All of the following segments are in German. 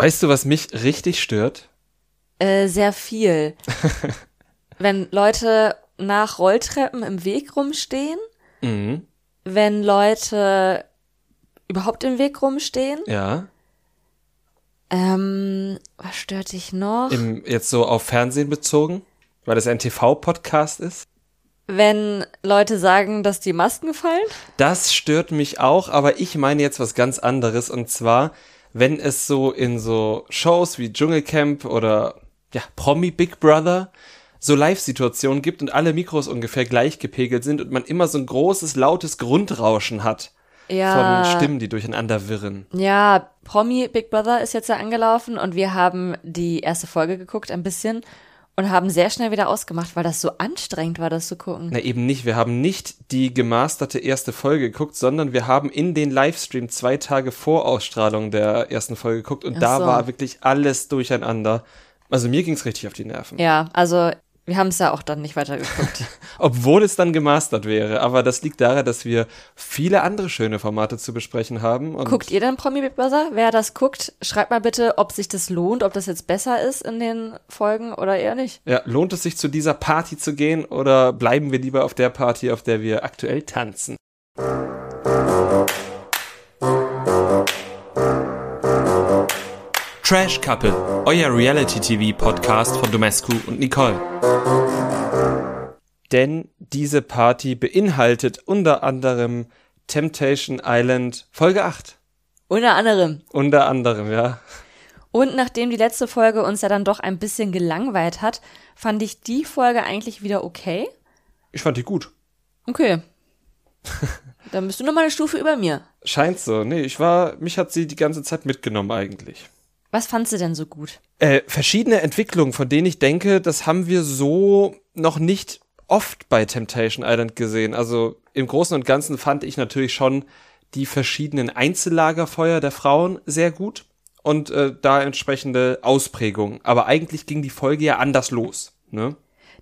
Weißt du, was mich richtig stört? Äh, sehr viel. wenn Leute nach Rolltreppen im Weg rumstehen, Mhm. wenn Leute überhaupt im Weg rumstehen. Ja. Ähm, was stört dich noch? Im, jetzt so auf Fernsehen bezogen, weil das ein TV-Podcast ist. wenn Leute sagen, dass die Masken fallen? Das stört mich auch, aber ich meine jetzt was ganz anderes und zwar, wenn es so in so Shows wie Dschungelcamp oder ja, Promi Big Brother so Live-Situationen gibt und alle Mikros ungefähr gleich gepegelt sind und man immer so ein großes, lautes Grundrauschen hat Ja. von Stimmen, die durcheinander wirren. Ja, Promi Big Brother ist jetzt ja angelaufen und wir haben die erste Folge geguckt, ein bisschen, und haben sehr schnell wieder ausgemacht, weil das so anstrengend war, das zu gucken. Na eben nicht, wir haben nicht die gemasterte erste Folge geguckt, sondern wir haben in den Livestream zwei Tage vor Ausstrahlung der ersten Folge geguckt und Ach da so. war wirklich alles durcheinander. Also mir ging's richtig auf die Nerven. Ja, also wir haben es ja auch dann nicht weitergeguckt. Obwohl es dann gemastert wäre. Aber das liegt daran, dass wir viele andere schöne Formate zu besprechen haben. Guckt ihr denn Promi Big Brother? Wer das guckt, schreibt mal bitte, ob sich das lohnt, ob das jetzt besser ist in den Folgen oder eher nicht. Ja, lohnt es sich zu dieser Party zu gehen oder bleiben wir lieber auf der Party, auf der wir aktuell tanzen? Trash Couple, euer Reality-TV-Podcast von Domescu und Nicole. Denn diese Party beinhaltet unter anderem Temptation Island Folge 8. Unter anderem. Unter anderem, ja. Und nachdem die letzte Folge uns ja dann doch ein bisschen gelangweilt hat, fand ich die Folge eigentlich wieder okay. Ich fand die gut. Okay. Dann bist du noch mal eine Stufe über mir. Scheint so. Nee, ich war, mich hat sie die ganze Zeit mitgenommen eigentlich. Was fandst du denn so gut? Äh, verschiedene Entwicklungen, von denen ich denke, das haben wir so noch nicht oft bei Temptation Island gesehen. Also im Großen und Ganzen fand ich natürlich schon die verschiedenen Einzellagerfeuer der Frauen sehr gut und äh, da entsprechende Ausprägungen. Aber eigentlich ging die Folge ja anders los. Ne?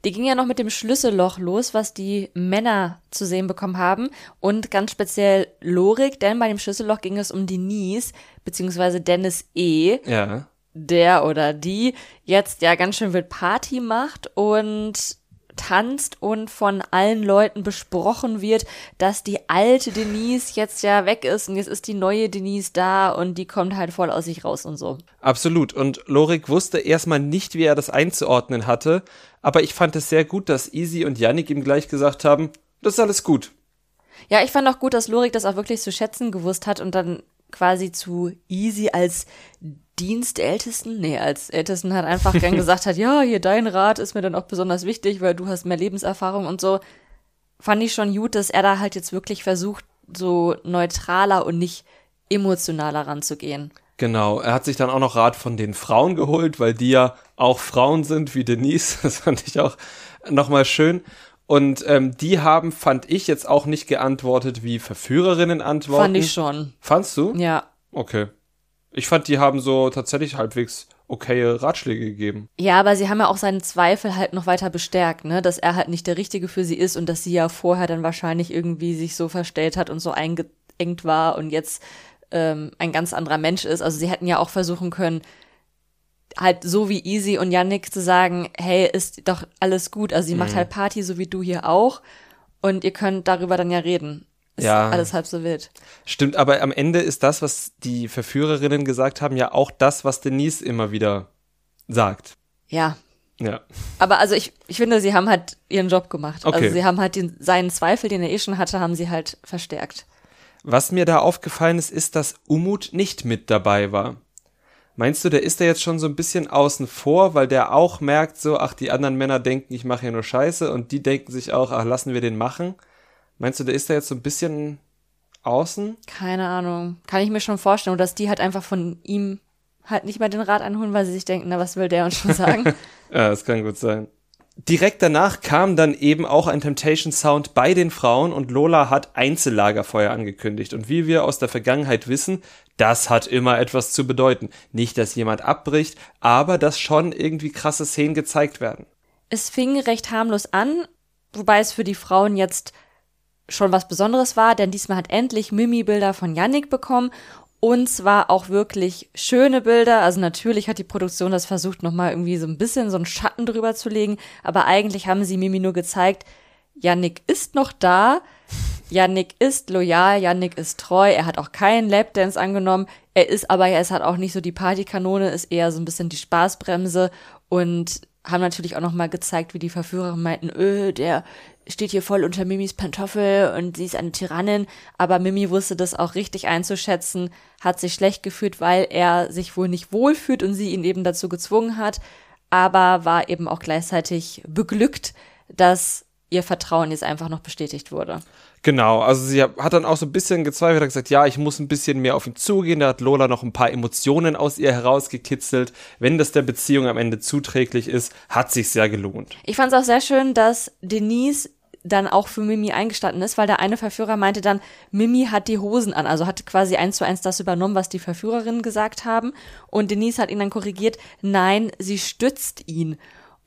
Die ging ja noch mit dem Schlüsselloch los, was die Männer zu sehen bekommen haben. Und ganz speziell Lorik, denn bei dem Schlüsselloch ging es um Denise, beziehungsweise Dennis E., Ja. der oder die jetzt ja ganz schön wild Party macht und tanzt und von allen Leuten besprochen wird, dass die alte Denise jetzt ja weg ist und jetzt ist die neue Denise da und die kommt halt voll aus sich raus und so. Absolut. Und Lorik wusste erstmal nicht, wie er das einzuordnen hatte. Aber ich fand es sehr gut, dass Easy und Yannick ihm gleich gesagt haben, das ist alles gut. Ja, ich fand auch gut, dass Lorik das auch wirklich zu schätzen gewusst hat und dann quasi zu Easy als Dienstältesten, nee, als Ältesten hat einfach gern gesagt hat, ja, hier dein Rat ist mir dann auch besonders wichtig, weil du hast mehr Lebenserfahrung und so. Fand ich schon gut, dass er da halt jetzt wirklich versucht, so neutraler und nicht emotionaler ranzugehen. Genau, er hat sich dann auch noch Rat von den Frauen geholt, weil die ja auch Frauen sind wie Denise. Das fand ich auch nochmal schön. Und ähm, die haben, fand ich, jetzt auch nicht geantwortet, wie Verführerinnen antworten. Fand ich schon. Fandst du? Ja. Okay. Ich fand, die haben so tatsächlich halbwegs okaye Ratschläge gegeben. Ja, aber sie haben ja auch seinen Zweifel halt noch weiter bestärkt, ne, dass er halt nicht der Richtige für sie ist und dass sie ja vorher dann wahrscheinlich irgendwie sich so verstellt hat und so eingeengt war und jetzt ähm, ein ganz anderer Mensch ist. Also sie hätten ja auch versuchen können, halt so wie Easy und Yannick zu sagen, hey, ist doch alles gut. Also sie macht halt Party, so wie du hier auch. Und ihr könnt darüber dann ja reden. Ist Ja. alles halb so wild. Stimmt, aber am Ende ist das, was die Verführerinnen gesagt haben, ja auch das, was Denise immer wieder sagt. Ja. Ja. Aber also ich, ich finde, sie haben halt ihren Job gemacht. Okay. Also sie haben halt den, seinen Zweifel, den er eh schon hatte, haben sie halt verstärkt. Was mir da aufgefallen ist, ist, dass Umut nicht mit dabei war. Meinst du, der ist da jetzt schon so ein bisschen außen vor, weil der auch merkt so, ach, die anderen Männer denken, ich mache hier nur Scheiße und die denken sich auch, ach, lassen wir den machen? Meinst du, der ist da jetzt so ein bisschen außen? Keine Ahnung. Kann ich mir schon vorstellen. Dass die halt einfach von ihm halt nicht mehr den Rat anholen, weil sie sich denken, na, was will der uns schon sagen? Ja, das kann gut sein. Direkt danach kam dann eben auch ein Temptation Sound bei den Frauen und Lola hat Einzellagerfeuer angekündigt. Und wie wir aus der Vergangenheit wissen, das hat immer etwas zu bedeuten. Nicht, dass jemand abbricht, aber dass schon irgendwie krasse Szenen gezeigt werden. es fing recht harmlos an, wobei es für die Frauen jetzt schon was Besonderes war, denn diesmal hat endlich Mimi Bilder von Yannick bekommen Und zwar auch wirklich schöne Bilder. Also natürlich hat die Produktion das versucht, nochmal irgendwie so ein bisschen so einen Schatten drüber zu legen. Aber eigentlich haben sie Mimi nur gezeigt, Yannick ist noch da. Yannick ist loyal, Yannick ist treu, er hat auch keinen Lapdance angenommen. Er ist aber, er ist halt auch nicht so die Partykanone, ist eher so ein bisschen die Spaßbremse und haben natürlich auch nochmal gezeigt, wie die Verführer meinten, öh, der steht hier voll unter Mimis Pantoffel und sie ist eine Tyrannin, aber Mimi wusste das auch richtig einzuschätzen, hat sich schlecht gefühlt, weil er sich wohl nicht wohlfühlt und sie ihn eben dazu gezwungen hat, aber war eben auch gleichzeitig beglückt, dass ihr Vertrauen jetzt einfach noch bestätigt wurde. Genau, also sie hat dann auch so ein bisschen gezweifelt, hat gesagt, ja, ich muss ein bisschen mehr auf ihn zugehen. Da hat Lola noch ein paar Emotionen aus ihr herausgekitzelt. Wenn das der Beziehung am Ende zuträglich ist, hat sich sehr gelohnt. Ich fand es auch sehr schön, dass Denise dann auch für Mimi eingestanden ist, weil der eine Verführer meinte dann, Mimi hat die Hosen an, also hat quasi eins zu eins das übernommen, was die Verführerinnen gesagt haben. Und Denise hat ihn dann korrigiert, nein, sie stützt ihn.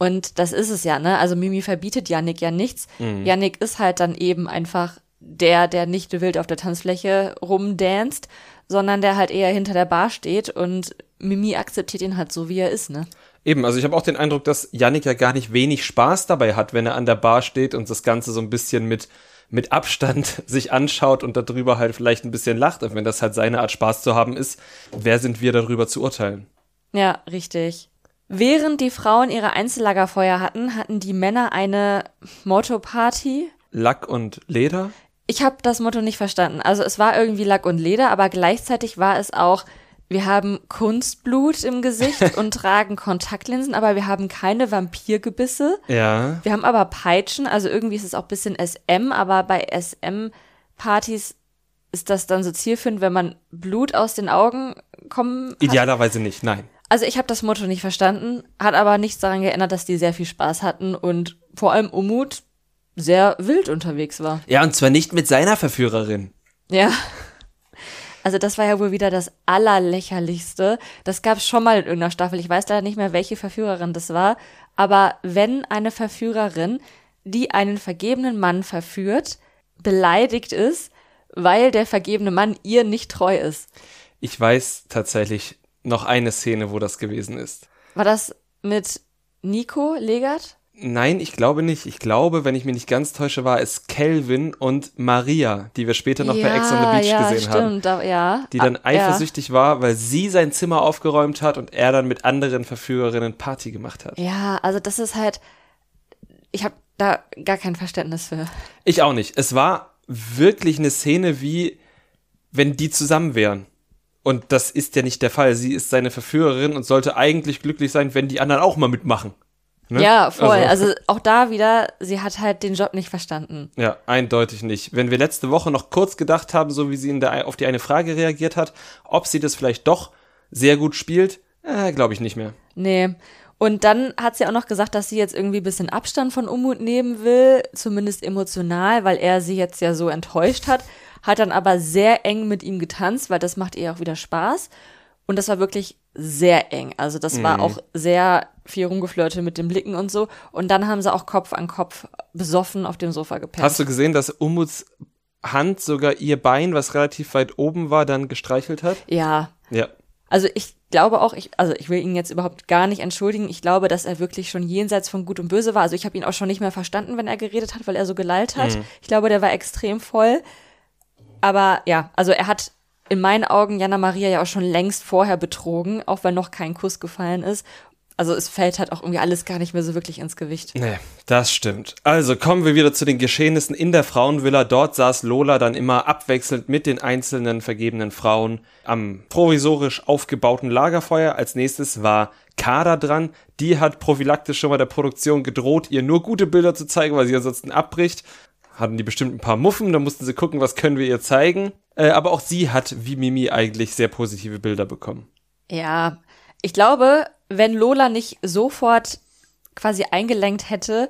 Und das ist es ja, ne? Also Mimi verbietet Yannick ja nichts. Mhm. Yannick ist halt dann eben einfach der, der nicht wild auf der Tanzfläche rumdanzt, sondern der halt eher hinter der Bar steht und Mimi akzeptiert ihn halt so, wie er ist, ne? Eben, also ich habe auch den Eindruck, dass Yannick ja gar nicht wenig Spaß dabei hat, wenn er an der Bar steht und das Ganze so ein bisschen mit, mit Abstand sich anschaut und darüber halt vielleicht ein bisschen lacht. Und wenn das halt seine Art Spaß zu haben ist, wer sind wir darüber zu urteilen? Ja, richtig. Während die Frauen ihre Einzellagerfeuer hatten, hatten die Männer eine Motto-Party. Lack und Leder? Ich habe das Motto nicht verstanden. Also es war irgendwie Lack und Leder, aber gleichzeitig war es auch, wir haben Kunstblut im Gesicht und tragen Kontaktlinsen, aber wir haben keine Vampirgebisse. Ja. Wir haben aber Peitschen, also irgendwie ist es auch bisschen SM, aber bei SM-Partys ist das dann so zielführend, wenn man Blut aus den Augen kommen hat? Idealerweise nicht, nein. Also ich habe das Motto nicht verstanden, hat aber nichts daran geändert, dass die sehr viel Spaß hatten und vor allem Umut sehr wild unterwegs war. Ja, und zwar nicht mit seiner Verführerin. Ja. Also das war ja wohl wieder das allerlächerlichste. Das gab es schon mal in irgendeiner Staffel. Ich weiß leider nicht mehr, welche Verführerin das war. Aber wenn eine Verführerin, die einen vergebenen Mann verführt, beleidigt ist, weil der vergebene Mann ihr nicht treu ist. Ich weiß tatsächlich noch eine Szene, wo das gewesen ist. War das mit Nico Legert? Nein, ich glaube nicht. Ich glaube, wenn ich mich nicht ganz täusche, war es Kelvin und Maria, die wir später noch ja, bei Ex on the Beach ja, gesehen stimmt, haben. Ja. Die dann ah, eifersüchtig war, weil sie sein Zimmer aufgeräumt hat und er dann mit anderen Verführerinnen Party gemacht hat. Ja, also das ist halt. Ich habe da gar kein Verständnis für. Ich auch nicht. Es war wirklich eine Szene wie, wenn die zusammen wären. Und das ist ja nicht der Fall. Sie ist seine Verführerin und sollte eigentlich glücklich sein, wenn die anderen auch mal mitmachen. Ne? Ja, voll. Also, also, auch da wieder, sie hat halt den Job nicht verstanden. Ja, eindeutig nicht. Wenn wir letzte Woche noch kurz gedacht haben, so wie sie in der, auf die eine Frage reagiert hat, ob sie das vielleicht doch sehr gut spielt, äh, glaube ich nicht mehr. Nee. Und dann hat sie auch noch gesagt, dass sie jetzt irgendwie ein bisschen Abstand von Umut nehmen will, zumindest emotional, weil er sie jetzt ja so enttäuscht hat hat dann aber sehr eng mit ihm getanzt, weil das macht ihr auch wieder Spaß. Und das war wirklich sehr eng. Also das mhm. war auch sehr viel rumgeflirtet mit den Blicken und so. Und dann haben sie auch Kopf an Kopf besoffen auf dem Sofa gepennt. Hast du gesehen, dass Umuts Hand sogar ihr Bein, was relativ weit oben war, dann gestreichelt hat? Ja. Ja. Also ich glaube auch, ich, also ich will ihn jetzt überhaupt gar nicht entschuldigen. Ich glaube, dass er wirklich schon jenseits von Gut und Böse war. Also ich habe ihn auch schon nicht mehr verstanden, wenn er geredet hat, weil er so gelallt hat. Mhm. Ich glaube, der war extrem voll. Aber ja, also er hat in meinen Augen Jana Maria ja auch schon längst vorher betrogen, auch wenn noch kein Kuss gefallen ist. Also es fällt halt auch irgendwie alles gar nicht mehr so wirklich ins Gewicht. Nee, das stimmt. Also kommen wir wieder zu den Geschehnissen in der Frauenvilla. Dort saß Lola dann immer abwechselnd mit den einzelnen vergebenen Frauen am provisorisch aufgebauten Lagerfeuer. Als nächstes war Kader dran. Die hat prophylaktisch schon mal der Produktion gedroht, ihr nur gute Bilder zu zeigen, weil sie ansonsten abbricht hatten die bestimmt ein paar Muffen, da mussten sie gucken, was können wir ihr zeigen. Äh, aber auch sie hat, wie Mimi, eigentlich sehr positive Bilder bekommen. Ja, ich glaube, wenn Lola nicht sofort quasi eingelenkt hätte,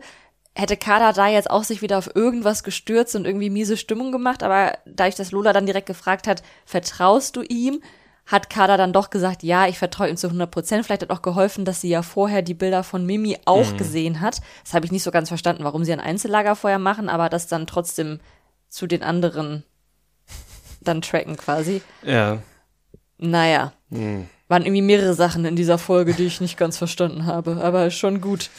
hätte Kada da jetzt auch sich wieder auf irgendwas gestürzt und irgendwie miese Stimmung gemacht. Aber dadurch, dass Lola dann direkt gefragt hat, vertraust du ihm, hat Kada dann doch gesagt, ja, ich vertraue ihm zu 100 Prozent. Vielleicht hat auch geholfen, dass sie ja vorher die Bilder von Mimi auch mhm. gesehen hat. Das habe ich nicht so ganz verstanden, warum sie ein Einzellagerfeuer machen, aber das dann trotzdem zu den anderen dann tracken quasi. Ja. Naja. Hm. Waren irgendwie mehrere Sachen in dieser Folge, die ich nicht ganz verstanden habe, aber schon gut.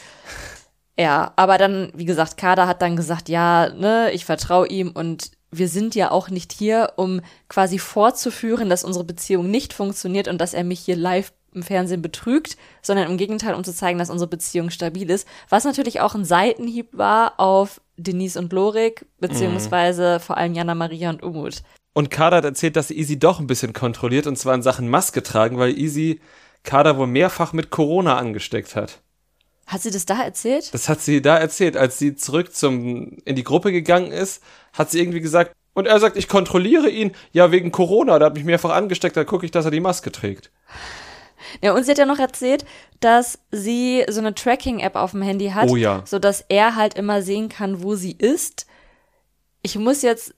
Ja, aber dann, wie gesagt, Kader hat dann gesagt, ja, ne, ich vertraue ihm und wir sind ja auch nicht hier, um quasi vorzuführen, dass unsere Beziehung nicht funktioniert und dass er mich hier live im Fernsehen betrügt, sondern im Gegenteil, um zu zeigen, dass unsere Beziehung stabil ist. Was natürlich auch ein Seitenhieb war auf Denise und Lorik, beziehungsweise mhm. vor allem Jana Maria und Umut. Und Kader hat erzählt, dass sie Easy doch ein bisschen kontrolliert, und zwar in Sachen Maske tragen, weil Easy Kader wohl mehrfach mit Corona angesteckt hat. Hat sie das da erzählt? Das hat sie da erzählt, als sie zurück zum in die Gruppe gegangen ist, hat sie irgendwie gesagt, und er sagt, ich kontrolliere ihn, ja, wegen Corona, da hat mich mehrfach angesteckt, da gucke ich, dass er die Maske trägt. Ja, und sie hat ja noch erzählt, dass sie so eine Tracking-App auf dem Handy hat, oh ja. sodass er halt immer sehen kann, wo sie ist. Ich muss jetzt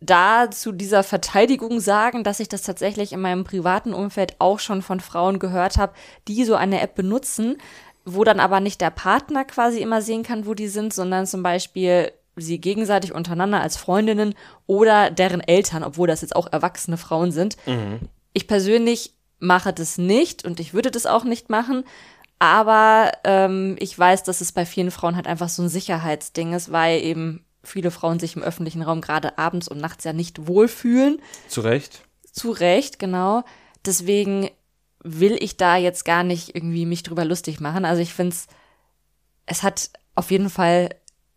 da zu dieser Verteidigung sagen, dass ich das tatsächlich in meinem privaten Umfeld auch schon von Frauen gehört habe, die so eine App benutzen, wo dann aber nicht der Partner quasi immer sehen kann, wo die sind, sondern zum Beispiel sie gegenseitig untereinander als Freundinnen oder deren Eltern, obwohl das jetzt auch erwachsene Frauen sind. Mhm. Ich persönlich mache das nicht und ich würde das auch nicht machen. Aber ähm, ich weiß, dass es bei vielen Frauen halt einfach so ein Sicherheitsding ist, weil eben viele Frauen sich im öffentlichen Raum gerade abends und nachts ja nicht wohlfühlen. Zu Recht. Zu Recht, genau. Deswegen will ich da jetzt gar nicht irgendwie mich drüber lustig machen. Also ich finde es, es hat auf jeden Fall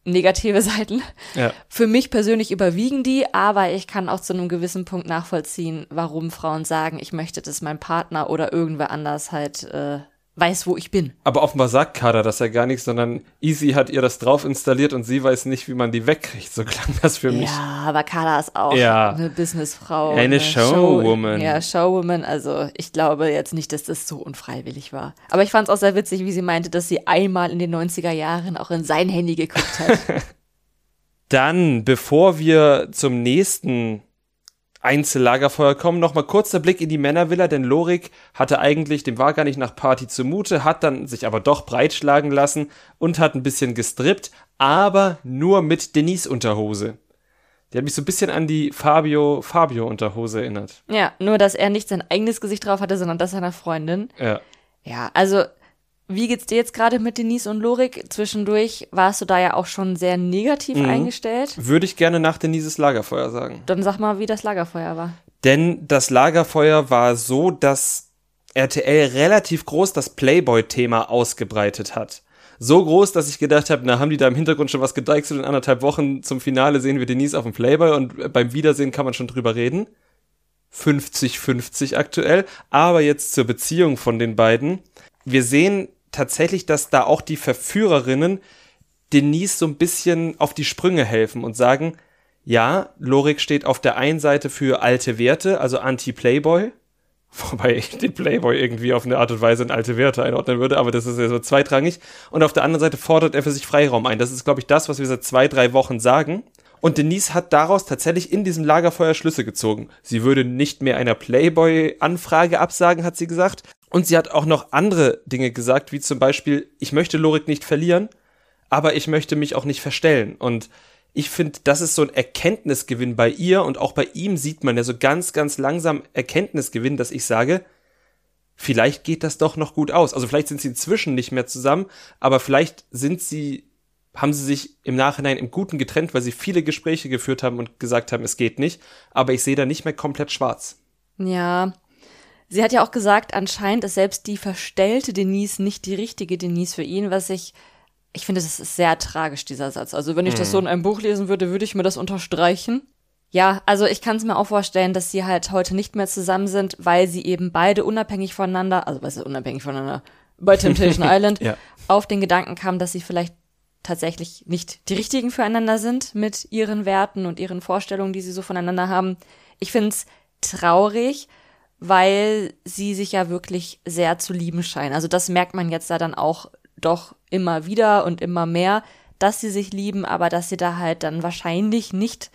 negative Seiten. Ja. Für mich persönlich überwiegen die, aber ich kann auch zu einem gewissen Punkt nachvollziehen, warum Frauen sagen, ich möchte, dass mein Partner oder irgendwer anders halt äh, weiß, wo ich bin. Aber offenbar sagt Kader das ja gar nicht, sondern Easy hat ihr das drauf installiert und sie weiß nicht, wie man die wegkriegt. So klang das für mich. Ja, aber Kader ist auch ja. eine Businessfrau. Eine, eine Showwoman. Show, ja, Showwoman. Also ich glaube jetzt nicht, dass das so unfreiwillig war. Aber ich fand es auch sehr witzig, wie sie meinte, dass sie einmal in den 90er Jahren auch in sein Handy geguckt hat. Dann, bevor wir zum nächsten Einzellagerfeuer kommen. Nochmal kurzer Blick in die Männervilla, denn Lorik hatte eigentlich, dem war gar nicht nach Party zumute, hat dann sich aber doch breitschlagen lassen und hat ein bisschen gestrippt, aber nur mit Denise Unterhose. Die hat mich so ein bisschen an die Fabio Fabio Unterhose erinnert. Ja, nur dass er nicht sein eigenes Gesicht drauf hatte, sondern das seiner Freundin. Ja. Ja, also wie geht's dir jetzt gerade mit Denise und Lorik? Zwischendurch warst du da ja auch schon sehr negativ mhm. eingestellt. Würde ich gerne nach Denises Lagerfeuer sagen. Dann sag mal, wie das Lagerfeuer war. Denn das Lagerfeuer war so, dass RTL relativ groß das Playboy-Thema ausgebreitet hat. So groß, dass ich gedacht habe, na, haben die da im Hintergrund schon was gedeichselt? In anderthalb Wochen zum Finale sehen wir Denise auf dem Playboy und beim Wiedersehen kann man schon drüber reden. 50-50 aktuell. Aber jetzt zur Beziehung von den beiden. Wir sehen tatsächlich, dass da auch die Verführerinnen Denise so ein bisschen auf die Sprünge helfen und sagen, ja, Lorik steht auf der einen Seite für alte Werte, also Anti-Playboy, wobei ich den Playboy irgendwie auf eine Art und Weise in alte Werte einordnen würde, aber das ist ja so zweitrangig. Und auf der anderen Seite fordert er für sich Freiraum ein. Das ist, glaube ich, das, was wir seit zwei, drei Wochen sagen. Und Denise hat daraus tatsächlich in diesem Lagerfeuer Schlüsse gezogen. Sie würde nicht mehr einer Playboy-Anfrage absagen, hat sie gesagt. Und sie hat auch noch andere Dinge gesagt, wie zum Beispiel, ich möchte Lorik nicht verlieren, aber ich möchte mich auch nicht verstellen. Und ich finde, das ist so ein Erkenntnisgewinn bei ihr und auch bei ihm sieht man ja so ganz, ganz langsam Erkenntnisgewinn, dass ich sage, vielleicht geht das doch noch gut aus. Also vielleicht sind sie inzwischen nicht mehr zusammen, aber vielleicht sind sie haben sie sich im Nachhinein im Guten getrennt, weil sie viele Gespräche geführt haben und gesagt haben, es geht nicht. Aber ich sehe da nicht mehr komplett schwarz. Ja. Sie hat ja auch gesagt, anscheinend ist selbst die verstellte Denise nicht die richtige Denise für ihn, was ich, ich finde, das ist sehr tragisch, dieser Satz. Also wenn ich mhm. das so in einem Buch lesen würde, würde ich mir das unterstreichen. Ja, also ich kann es mir auch vorstellen, dass sie halt heute nicht mehr zusammen sind, weil sie eben beide unabhängig voneinander, also was ist unabhängig voneinander, bei Temptation Island, ja. auf den Gedanken kamen, dass sie vielleicht tatsächlich nicht die richtigen füreinander sind mit ihren Werten und ihren Vorstellungen, die sie so voneinander haben. Ich finde es traurig, weil sie sich ja wirklich sehr zu lieben scheinen. Also das merkt man jetzt da dann auch doch immer wieder und immer mehr, dass sie sich lieben, aber dass sie da halt dann wahrscheinlich nicht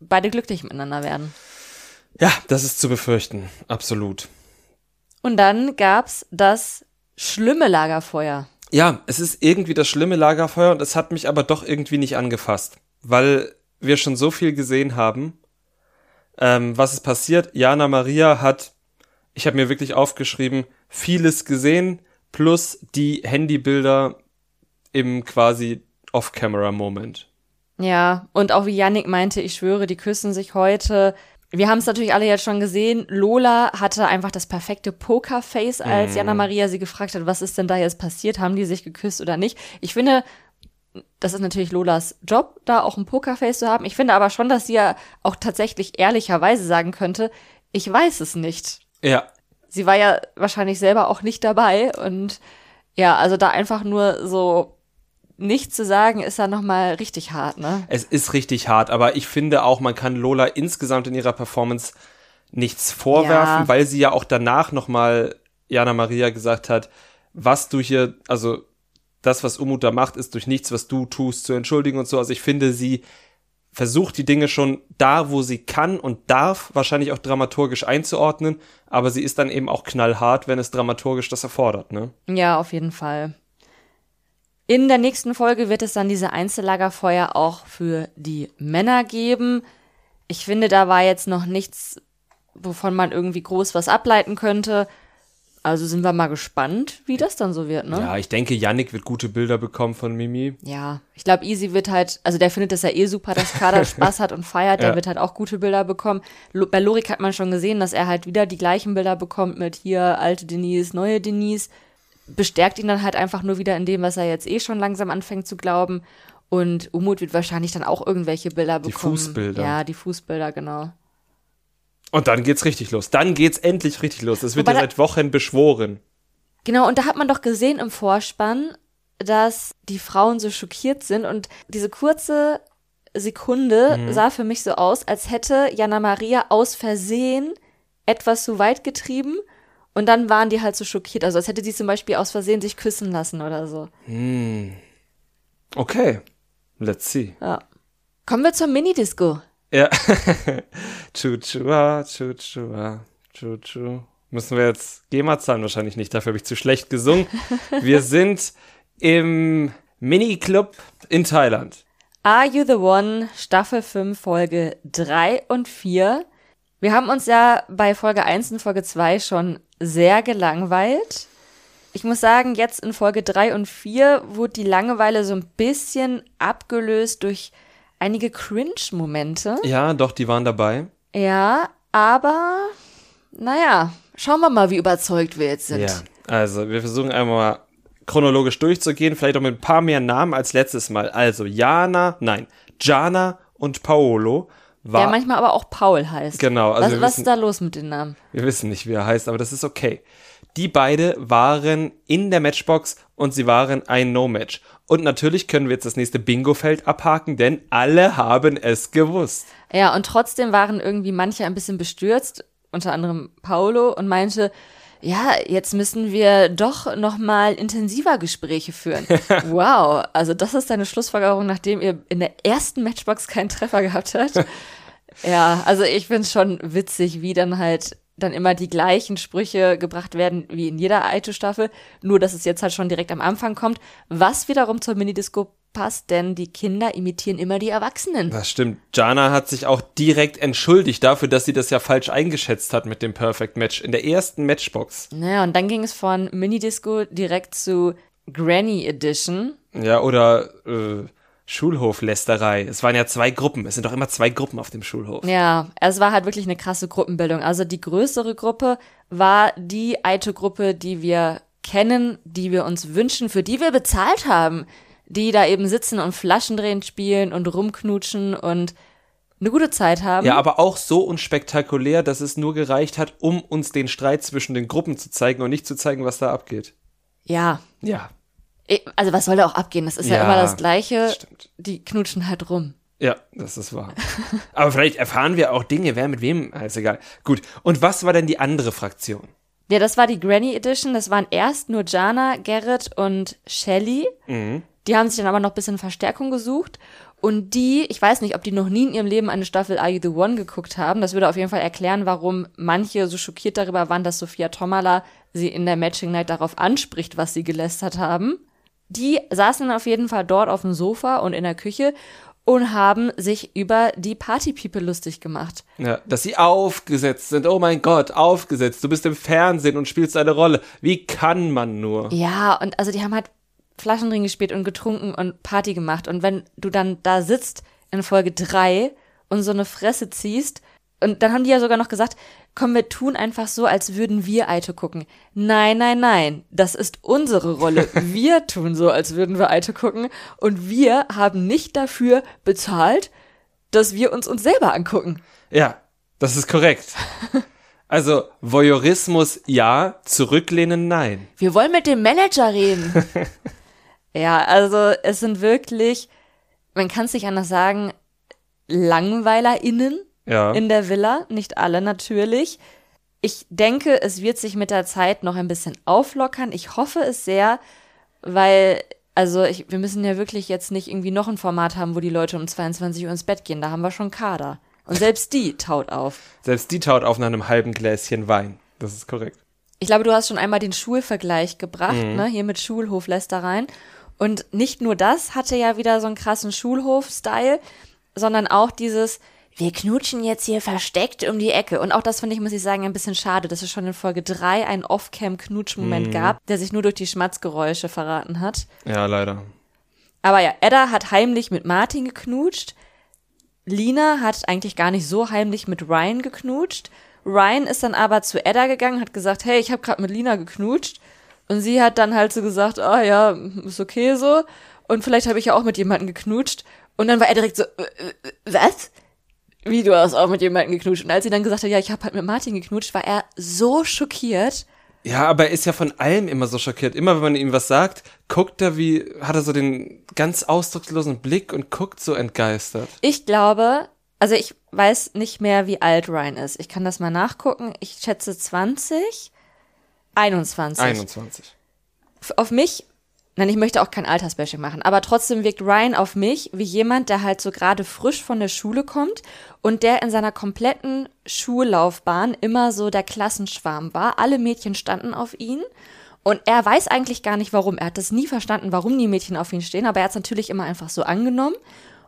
beide glücklich miteinander werden. Ja, das ist zu befürchten, absolut. Und dann gab's das schlimme Lagerfeuer. Ja, es ist irgendwie das schlimme Lagerfeuer und es hat mich aber doch irgendwie nicht angefasst, weil wir schon so viel gesehen haben. Ähm, was ist passiert? Jana Maria hat Ich habe mir wirklich aufgeschrieben, vieles gesehen, plus die Handybilder im quasi Off-Camera-Moment. Ja, und auch wie Yannick meinte, ich schwöre, die küssen sich heute. Wir haben es natürlich alle jetzt schon gesehen. Lola hatte einfach das perfekte Pokerface, als Mhm. Jana Maria sie gefragt hat, was ist denn da jetzt passiert? Haben die sich geküsst oder nicht? Ich finde, das ist natürlich Lolas Job, da auch ein Pokerface zu haben. Ich finde aber schon, dass sie ja auch tatsächlich ehrlicherweise sagen könnte, ich weiß es nicht. Ja, Sie war ja wahrscheinlich selber auch nicht dabei und ja, also da einfach nur so nichts zu sagen, ist dann nochmal richtig hart, ne? es ist richtig hart, aber ich finde auch, man kann Lola insgesamt in ihrer Performance nichts vorwerfen, Ja. weil sie ja auch danach nochmal Jana Maria gesagt hat, was du hier, also das, was Umut da macht, ist durch nichts, was du tust, zu entschuldigen und so. Also ich finde, sie versucht die Dinge schon da, wo sie kann und darf, wahrscheinlich auch dramaturgisch einzuordnen, aber sie ist dann eben auch knallhart, wenn es dramaturgisch das erfordert, ne? Ja, auf jeden Fall. In der nächsten Folge wird es dann diese Einzellagerfeuer auch für die Männer geben. Ich finde, da war jetzt noch nichts, wovon man irgendwie groß was ableiten könnte. Also sind wir mal gespannt, wie das dann so wird, ne? Ja, ich denke, Yannick wird gute Bilder bekommen von Mimi. Ja, ich glaube, Easy wird halt, also der findet das ja eh super, dass Kader Spaß hat und feiert, der Ja. wird halt auch gute Bilder bekommen. Bei Lorik hat man schon gesehen, dass er halt wieder die gleichen Bilder bekommt mit hier alte Denise, neue Denise. Bestärkt ihn dann halt einfach nur wieder in dem, was er jetzt eh schon langsam anfängt zu glauben. Und Umut wird wahrscheinlich dann auch irgendwelche Bilder Die bekommen. Fußbilder. Ja, die Fußbilder, genau. Und dann geht's richtig los. Dann geht's endlich richtig los. Das wird Wobei ja seit Wochen beschworen. Genau, und da hat man doch gesehen im Vorspann, dass die Frauen so schockiert sind und diese kurze Sekunde Mhm. sah für mich so aus, als hätte Jana Maria aus Versehen etwas zu weit getrieben und dann waren die halt so schockiert. Also als hätte sie zum Beispiel aus Versehen sich küssen lassen oder so. Okay. Let's see. Ja. Kommen wir zur Minidisco. Ja. Chuchua, chuchua, chuchu. Müssen wir jetzt GEMA zahlen? Wahrscheinlich nicht. Dafür habe ich zu schlecht gesungen. Wir sind im Mini-Club in Thailand. Are You the One, Staffel 5, Folge 3 und 4. Wir haben uns ja bei Folge 1 und Folge 2 schon sehr gelangweilt. Ich muss sagen, jetzt in Folge 3 und 4 wurde die Langeweile so ein bisschen abgelöst durch einige Cringe-Momente. Ja, doch, die waren dabei. Ja, aber naja, schauen wir mal, wie überzeugt wir jetzt sind. Ja. Also, wir versuchen einmal mal chronologisch durchzugehen, vielleicht auch mit ein paar mehr Namen als letztes Mal. Also, Jana, nein, Jana und Paolo war Der manchmal aber auch Paul heißt. Genau, also was, was wissen- ist da los mit den Namen? Wir wissen nicht, wie er heißt, aber das ist okay. Die beide waren in der Matchbox und sie waren ein No-Match. Und natürlich können wir jetzt das nächste Bingo-Feld abhaken, denn alle haben es gewusst. Ja, und trotzdem waren irgendwie manche ein bisschen bestürzt, unter anderem Paolo, und meinte, ja, jetzt müssen wir doch noch mal intensiver Gespräche führen. wow, also das ist deine Schlussfolgerung, nachdem ihr in der ersten Matchbox keinen Treffer gehabt habt. ja, also ich find's schon witzig, wie dann halt dann immer die gleichen Sprüche gebracht werden wie in jeder Aito-Staffel, nur dass es jetzt halt schon direkt am Anfang kommt, was wiederum zur Minidisco passt, denn die Kinder imitieren immer die Erwachsenen. Das stimmt. Jana hat sich auch direkt entschuldigt dafür, dass sie das ja falsch eingeschätzt hat mit dem Perfect Match in der ersten Matchbox. Naja, und dann ging es von Minidisco direkt zu Granny Edition. Ja, oder äh, Schulhoflästerei. Es waren ja zwei Gruppen. Es sind doch immer zwei Gruppen auf dem Schulhof. Ja, es war halt wirklich eine krasse Gruppenbildung. Also die größere Gruppe war die Aito-Gruppe, die wir kennen, die wir uns wünschen, für die wir bezahlt haben. Die da eben sitzen und Flaschendrehen spielen und rumknutschen und eine gute Zeit haben. Ja, aber auch so unspektakulär, dass es nur gereicht hat, um uns den Streit zwischen den Gruppen zu zeigen und nicht zu zeigen, was da abgeht. ja. Ja, Also was soll da auch abgehen? Das ist ja, Ja, immer das Gleiche. stimmt. Die knutschen halt rum. Ja, das ist wahr. Aber vielleicht erfahren wir auch Dinge, wer mit wem, ist egal. Gut, und was war denn die andere Fraktion? Ja, das war die Granny Edition. Das waren erst nur Jana, Garrett und Shelly. Die haben sich dann aber noch ein bisschen Verstärkung gesucht. Und die, ich weiß nicht, ob die noch nie in ihrem Leben eine Staffel Are You the One geguckt haben. Das würde auf jeden Fall erklären, warum manche so schockiert darüber waren, dass Sophia Tomala sie in der Matching Night darauf anspricht, was sie gelästert haben. Die saßen auf jeden Fall dort auf dem Sofa und in der Küche und haben sich über die Party People lustig gemacht. Ja, dass sie aufgesetzt sind. Oh mein Gott, aufgesetzt. Du bist im Fernsehen und spielst eine Rolle. Wie kann man nur? Ja, und also die haben halt Flaschen drin gespielt und getrunken und Party gemacht. Und wenn du dann da sitzt in Folge 3 und so eine Fresse ziehst, und dann haben die ja sogar noch gesagt, komm, wir tun einfach so, als würden wir Aito gucken. Nein, nein, nein, das ist unsere Rolle. Wir tun so, als würden wir Aito gucken und wir haben nicht dafür bezahlt, dass wir uns uns selber angucken. Ja, das ist korrekt. Also Voyeurismus ja, zurücklehnen nein. Wir wollen mit dem Manager reden. ja, also es sind wirklich, man kann es nicht anders sagen, LangweilerInnen Ja. in der Villa, nicht alle natürlich. Ich denke, es wird sich mit der Zeit noch ein bisschen auflockern. Ich hoffe es sehr, weil, also ich, wir müssen ja wirklich jetzt nicht irgendwie noch ein Format haben, wo die Leute um 22 Uhr ins Bett gehen. Da haben wir schon Kader. Und selbst die taut auf. Selbst die taut auf nach einem halben Gläschen Wein. Das ist korrekt. Ich glaube, du hast schon einmal den Schulvergleich gebracht, ne? Hier mit Schulhoflästereien. Und nicht nur das hatte ja wieder so einen krassen Schulhof-Style, sondern auch dieses, wir knutschen jetzt hier versteckt um die Ecke. Und auch das finde ich, muss ich sagen, ein bisschen schade, dass es schon in Folge 3 einen Off-Cam-Knutsch-Moment gab, der sich nur durch die Schmatzgeräusche verraten hat. Ja, leider. Aber ja, Edda hat heimlich mit Martin geknutscht. Lina hat eigentlich gar nicht so heimlich mit Ryan geknutscht. Ryan ist dann aber zu Edda gegangen, hat gesagt, hey, ich habe gerade mit Lina geknutscht. Und sie hat dann halt so gesagt, ah ja, ist okay so. Und vielleicht habe ich ja auch mit jemandem geknutscht. Und dann war er direkt so, äh, äh, was? Wie, du hast auch mit jemandem geknutscht? Und als sie dann gesagt hat, ja, ich habe halt mit Martin geknutscht, war er so schockiert. Ja, aber er ist ja von allem immer so schockiert. Immer wenn man ihm was sagt, guckt er wie, hat er so den ganz ausdruckslosen Blick und guckt so entgeistert. Ich glaube, also ich weiß nicht mehr, wie alt Ryan ist. Ich kann das mal nachgucken. Ich schätze 20, 21. 21. F- Auf mich, nein, ich möchte auch kein Altersbashing machen, aber trotzdem wirkt Ryan auf mich wie jemand, der halt so gerade frisch von der Schule kommt und der in seiner kompletten Schullaufbahn immer so der Klassenschwarm war. Alle Mädchen standen auf ihn. Und er weiß eigentlich gar nicht warum. Er hat das nie verstanden, warum die Mädchen auf ihn stehen, aber er hat es natürlich immer einfach so angenommen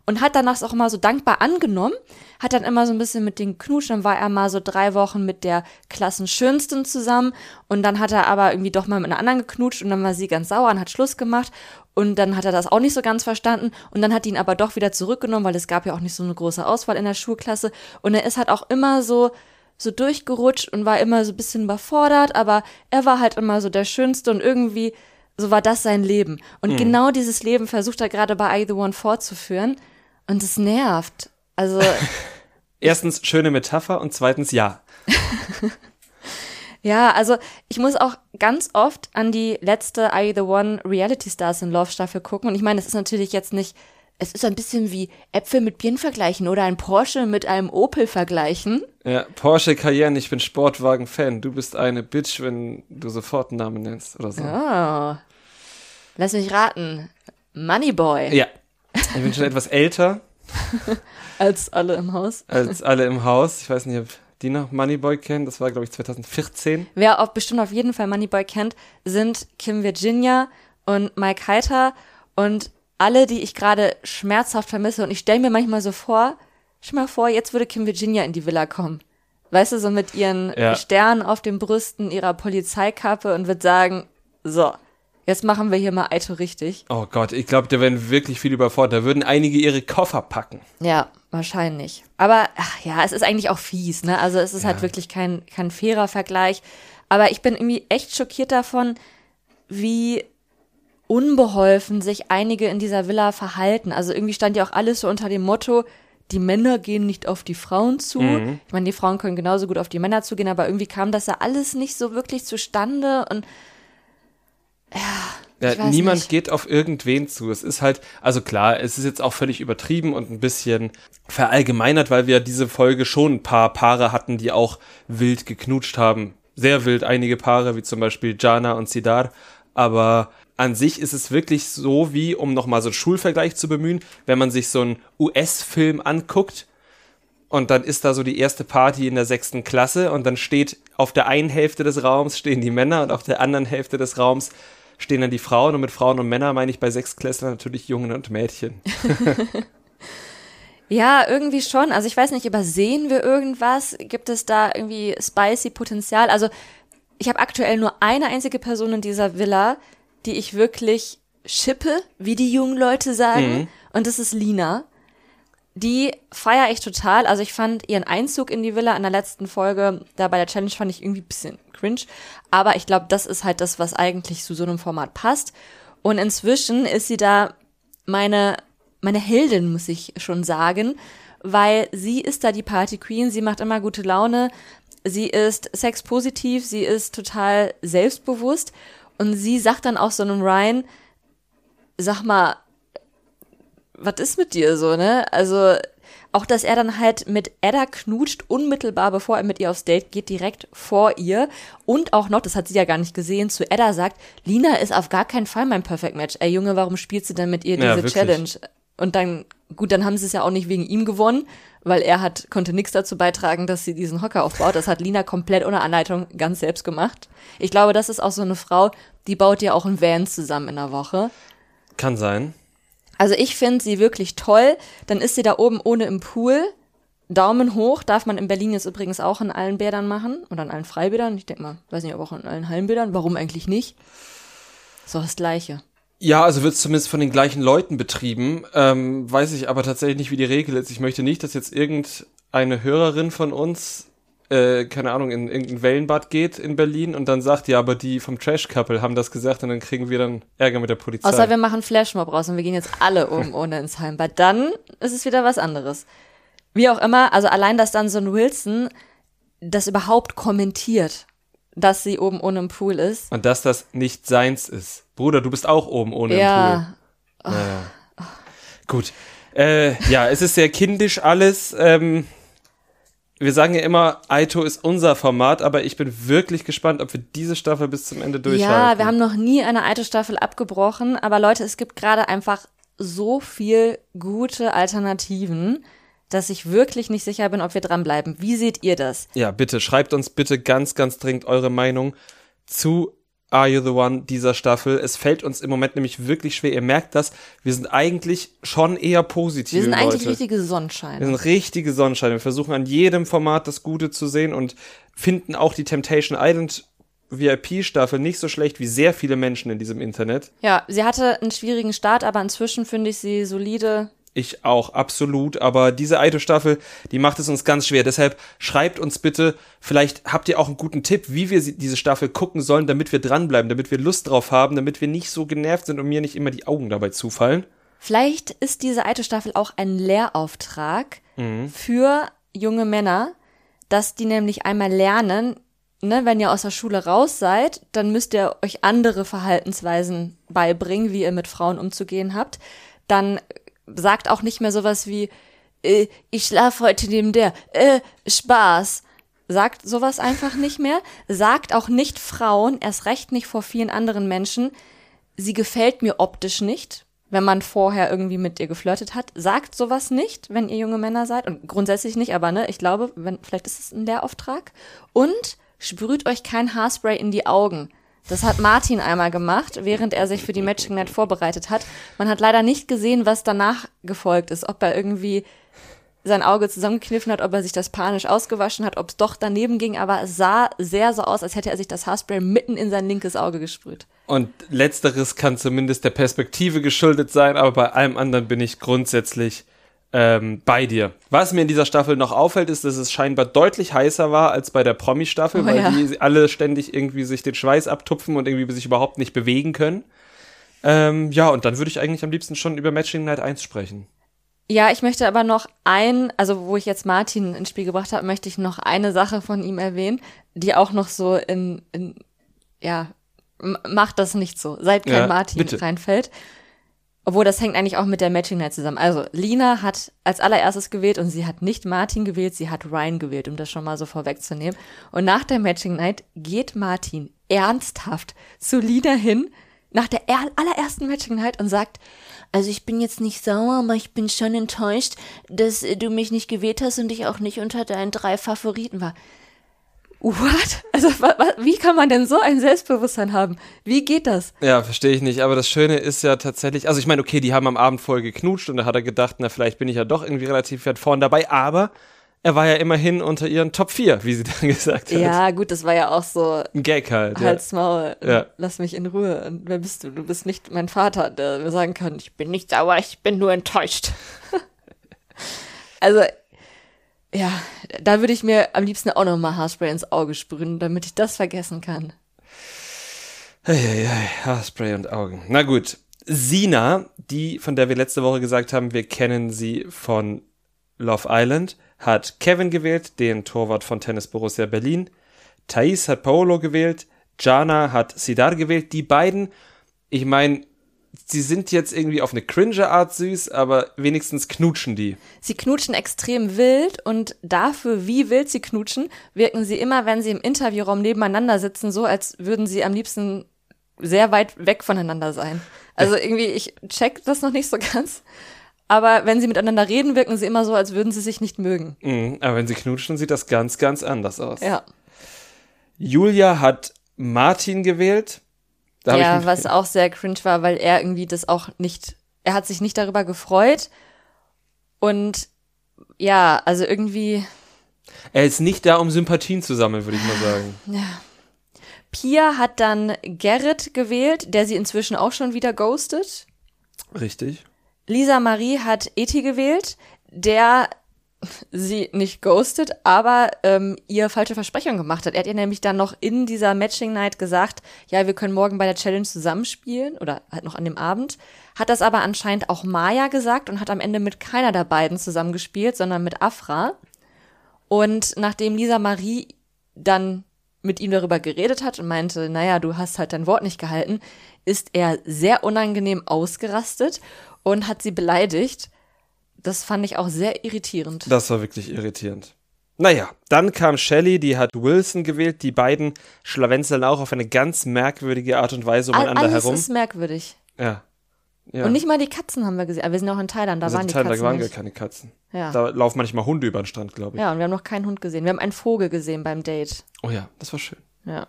und hat danach auch immer so dankbar angenommen, hat dann immer so ein bisschen mit den geknutscht, dann war er mal so drei Wochen mit der Klassenschönsten zusammen und dann hat er aber irgendwie doch mal mit einer anderen geknutscht und dann war sie ganz sauer und hat Schluss gemacht und dann hat er das auch nicht so ganz verstanden und dann hat ihn aber doch wieder zurückgenommen, weil es gab ja auch nicht so eine große Auswahl in der Schulklasse und er ist halt auch immer so so durchgerutscht und war immer so ein bisschen überfordert, aber er war halt immer so der Schönste und irgendwie so war das sein Leben. Und genau dieses Leben versucht er gerade bei I The One fortzuführen. Und es nervt. Also, Erstens, schöne Metapher und zweitens, ja. ja, also ich muss auch ganz oft an die letzte I The One Reality Stars in Love Staffel gucken. Und ich meine, es ist natürlich jetzt nicht, es ist ein bisschen wie Äpfel mit Birnen vergleichen oder ein Porsche mit einem Opel vergleichen. Ja, Porsche Cayenne, ich bin Sportwagen-Fan. Du bist eine Bitch, wenn du sofort einen Namen nennst oder so. Oh. Lass mich raten. Moneyboy. Ja. Ich bin schon etwas älter Als alle im Haus. als alle im Haus. Ich weiß nicht, ob die noch Moneyboy kennen. Das war, glaube ich, 2014. Wer auch bestimmt auf jeden Fall Moneyboy kennt, sind Kim Virginia und Mike Heiter und alle, die ich gerade schmerzhaft vermisse. Und ich stelle mir manchmal so vor, stell mal vor, jetzt würde Kim Virginia in die Villa kommen. Weißt du, so mit ihren Ja. Sternen auf den Brüsten, ihrer Polizeikappe und wird sagen, so, jetzt machen wir hier mal Aito richtig. Oh Gott, ich glaube, da werden wirklich viele überfordert. Da würden einige ihre Koffer packen. Ja, wahrscheinlich. Aber ach ja, es ist eigentlich auch fies, ne? Also es ist halt wirklich kein, kein fairer Vergleich. Aber ich bin irgendwie echt schockiert davon, wie unbeholfen sich einige in dieser Villa verhalten. Also irgendwie stand ja auch alles so unter dem Motto, die Männer gehen nicht auf die Frauen zu. Ich meine, die Frauen können genauso gut auf die Männer zugehen, aber irgendwie kam das ja alles nicht so wirklich zustande und Ja, niemand nicht. geht auf irgendwen zu. Es ist halt, also klar, es ist jetzt auch völlig übertrieben und ein bisschen verallgemeinert, weil wir diese Folge schon ein paar Paare hatten, die auch wild geknutscht haben. Sehr wild, einige Paare, wie zum Beispiel Jana und Sidar. Aber an sich ist es wirklich so, wie, um nochmal so einen Schulvergleich zu bemühen, wenn man sich so einen US-Film anguckt, und dann ist da so die erste Party in der sechsten Klasse und dann steht auf der einen Hälfte des Raums stehen die Männer und auf der anderen Hälfte des Raums stehen dann die Frauen und mit Frauen und Männern meine ich bei Sechstklässlern natürlich Jungen und Mädchen. Ja, irgendwie schon. Also ich weiß nicht, übersehen wir irgendwas? Gibt es da irgendwie spicy Potenzial? Also ich habe aktuell nur eine einzige Person in dieser Villa, die ich wirklich schippe, wie die jungen Leute sagen. Mhm. Und das ist Lina. Die feiere ich total. Also ich fand ihren Einzug in die Villa in der letzten Folge, da bei der Challenge fand ich irgendwie bisschen cringe. Aber ich glaube, das ist halt das, was eigentlich zu so einem Format passt. Und inzwischen ist sie da meine, meine Heldin, muss ich schon sagen, weil sie ist da die Party Queen, sie macht immer gute Laune, sie ist sexpositiv, sie ist total selbstbewusst und sie sagt dann auch so einem Ryan, sag mal, was ist mit dir so, ne? Also auch, dass er dann halt mit Edda knutscht, unmittelbar bevor er mit ihr aufs Date geht, direkt vor ihr. Und auch noch, das hat sie ja gar nicht gesehen, zu Edda sagt, Lina ist auf gar keinen Fall mein Perfect Match. Ey Junge, warum spielst du denn mit ihr diese ja, Challenge? Und dann, gut, dann haben sie es ja auch nicht wegen ihm gewonnen, weil er hat, konnte nichts dazu beitragen, dass sie diesen Hocker aufbaut. Das hat Lina komplett ohne Anleitung ganz selbst gemacht. Ich glaube, das ist auch so eine Frau, die baut ja auch ein Van zusammen in der Woche. Kann sein. Also ich finde sie wirklich toll. Dann ist sie da oben ohne im Pool. Daumen hoch darf man in Berlin jetzt übrigens auch in allen Bädern machen oder in allen Freibädern. Ich denke mal, weiß nicht, ob auch in allen Hallenbädern. Warum eigentlich nicht? So das Gleiche. Ja, also wird es zumindest von den gleichen Leuten betrieben. Ähm, weiß ich aber tatsächlich nicht, wie die Regel ist. Ich möchte nicht, dass jetzt irgendeine Hörerin von uns äh, keine Ahnung, in irgendein Wellenbad geht in Berlin und dann sagt, ja, aber die vom Trash Couple haben das gesagt und dann kriegen wir dann Ärger mit der Polizei. Außer wir machen Flashmob raus und wir gehen jetzt alle um ohne ins Heimbad. Dann ist es wieder was anderes. Wie auch immer, also allein, dass dann so ein Wilson das überhaupt kommentiert, dass sie oben ohne im Pool ist. Und dass das nicht seins ist. Bruder, du bist auch oben ohne ja. im Pool. Naja. Oh. Gut. Äh, ja, es ist sehr kindisch alles. Ähm, wir sagen ja immer, Aito ist unser Format, aber ich bin wirklich gespannt, ob wir diese Staffel bis zum Ende durchhalten. Ja, wir haben noch nie eine Aito-Staffel abgebrochen, aber Leute, es gibt gerade einfach so viel gute Alternativen, dass ich wirklich nicht sicher bin, ob wir dranbleiben. Wie seht ihr das? Ja, bitte, schreibt uns bitte ganz, ganz dringend eure Meinung zu Are You the One dieser Staffel. Es fällt uns im Moment nämlich wirklich schwer. Ihr merkt das, wir sind eigentlich schon eher positiv. Wir sind Leute. eigentlich richtige Sonnenscheine. Wir sind richtige Sonnenscheine. Wir versuchen an jedem Format das Gute zu sehen und finden auch die Temptation Island VIP-Staffel nicht so schlecht wie sehr viele Menschen in diesem Internet. Ja, sie hatte einen schwierigen Start, aber inzwischen finde ich sie solide. Ich auch, absolut. Aber diese Aito-Staffel, die macht es uns ganz schwer. Deshalb schreibt uns bitte, vielleicht habt ihr auch einen guten Tipp, wie wir diese Staffel gucken sollen, damit wir dranbleiben, damit wir Lust drauf haben, damit wir nicht so genervt sind und mir nicht immer die Augen dabei zufallen. Vielleicht ist diese Aito-Staffel auch ein Lehrauftrag mhm. für junge Männer, dass die nämlich einmal lernen, ne, wenn ihr aus der Schule raus seid, dann müsst ihr euch andere Verhaltensweisen beibringen, wie ihr mit Frauen umzugehen habt. Dann sagt auch nicht mehr sowas wie, äh, ich schlafe heute neben der, äh, Spaß. Sagt sowas einfach nicht mehr. Sagt auch nicht Frauen, erst recht nicht vor vielen anderen Menschen, sie gefällt mir optisch nicht, wenn man vorher irgendwie mit ihr geflirtet hat. Sagt sowas nicht, wenn ihr junge Männer seid. Und grundsätzlich nicht, aber ne, ich glaube, wenn, vielleicht ist es ein Lehrauftrag. Und sprüht euch kein Haarspray in die Augen. Das hat Martin einmal gemacht, während er sich für die Matching Night vorbereitet hat. Man hat leider nicht gesehen, was danach gefolgt ist, ob er irgendwie sein Auge zusammengekniffen hat, ob er sich das panisch ausgewaschen hat, ob es doch daneben ging, aber es sah sehr so aus, als hätte er sich das Haarspray mitten in sein linkes Auge gesprüht. Und letzteres kann zumindest der Perspektive geschuldet sein, aber bei allem anderen bin ich grundsätzlich ähm, bei dir. Was mir in dieser Staffel noch auffällt, ist, dass es scheinbar deutlich heißer war als bei der Promi-Staffel, oh, weil ja. die alle ständig irgendwie sich den Schweiß abtupfen und irgendwie sich überhaupt nicht bewegen können. Ähm, ja, und dann würde ich eigentlich am liebsten schon über Matching Night 1 sprechen. Ja, ich möchte aber noch ein, also wo ich jetzt Martin ins Spiel gebracht habe, möchte ich noch eine Sache von ihm erwähnen, die auch noch so in, in ja, macht das nicht so, seit kein ja, Martin bitte. reinfällt. Obwohl, das hängt eigentlich auch mit der Matching Night zusammen. Also, Lina hat als allererstes gewählt und sie hat nicht Martin gewählt, sie hat Ryan gewählt, um das schon mal so vorwegzunehmen. Und nach der Matching Night geht Martin ernsthaft zu Lina hin, nach der allerersten Matching Night und sagt, also ich bin jetzt nicht sauer, aber ich bin schon enttäuscht, dass du mich nicht gewählt hast und ich auch nicht unter deinen drei Favoriten war. What? Also wie kann man denn so ein Selbstbewusstsein haben? Wie geht das? Ja, verstehe ich nicht. Aber das Schöne ist ja tatsächlich, also ich meine, okay, die haben am Abend voll geknutscht und da hat er gedacht, na, vielleicht bin ich ja doch irgendwie relativ weit vorn dabei, aber er war ja immerhin unter ihren Top 4, wie sie dann gesagt hat. Ja, gut, das war ja auch so. Ein Gag halt. Halt's ja. Maul, Ja. lass mich in Ruhe. Und wer bist du? Du bist nicht mein Vater, der mir sagen kann, ich bin nicht sauer, ich bin nur enttäuscht. also, ja, da würde ich mir am liebsten auch nochmal Haarspray ins Auge sprühen, damit ich das vergessen kann. Eieiei, Haarspray und Augen. Na gut. Sina, die, von der wir letzte Woche gesagt haben, wir kennen sie von Love Island, hat Kevin gewählt, den Torwart von Tennis Borussia Berlin. Thais hat Paolo gewählt. Jana hat Sidar gewählt. Die beiden, ich meine, sie sind jetzt irgendwie auf eine cringe Art süß, aber wenigstens knutschen die. Sie knutschen extrem wild und dafür, wie wild sie knutschen, wirken sie immer, wenn sie im Interviewraum nebeneinander sitzen, so, als würden sie am liebsten sehr weit weg voneinander sein. Also irgendwie, ich check das noch nicht so ganz. Aber wenn sie miteinander reden, wirken sie immer so, als würden sie sich nicht mögen. Mhm, aber wenn sie knutschen, sieht das ganz, ganz anders aus. Ja. Julia hat Martin gewählt. Da ja, was auch sehr cringe war, weil er irgendwie das auch nicht, er hat sich nicht darüber gefreut. Und ja, also irgendwie, Er ist nicht da, um Sympathien zu sammeln, würde ich mal sagen. Pia hat dann Gerrit gewählt, der sie inzwischen auch schon wieder ghostet. Richtig. Lisa Marie hat Eti gewählt, der sie nicht ghostet, aber ähm, ihr falsche Versprechungen gemacht hat. Er hat ihr nämlich dann noch in dieser Matching Night gesagt, ja, wir können morgen bei der Challenge zusammenspielen oder halt noch an dem Abend. Hat das aber anscheinend auch Maya gesagt und hat am Ende mit keiner der beiden zusammengespielt, sondern mit Afra. Und nachdem Lisa Marie dann mit ihm darüber geredet hat und meinte, naja, du hast halt dein Wort nicht gehalten, ist er sehr unangenehm ausgerastet und hat sie beleidigt. Das fand ich auch sehr irritierend. Das war wirklich irritierend. Naja, dann kam Shelley, die hat Wilson gewählt. Die beiden schlawenzeln auch auf eine ganz merkwürdige Art und Weise All, umeinander alles herum. ist merkwürdig. Ja. ja. Und nicht mal die Katzen haben wir gesehen. Aber wir sind auch in Thailand, da also waren in die Thailand, Katzen da waren gar keine Katzen. Ja. Da laufen manchmal Hunde über den Strand, glaube ich. ja, und wir haben noch keinen Hund gesehen. Wir haben einen Vogel gesehen beim Date. Oh ja, das war schön. Ja.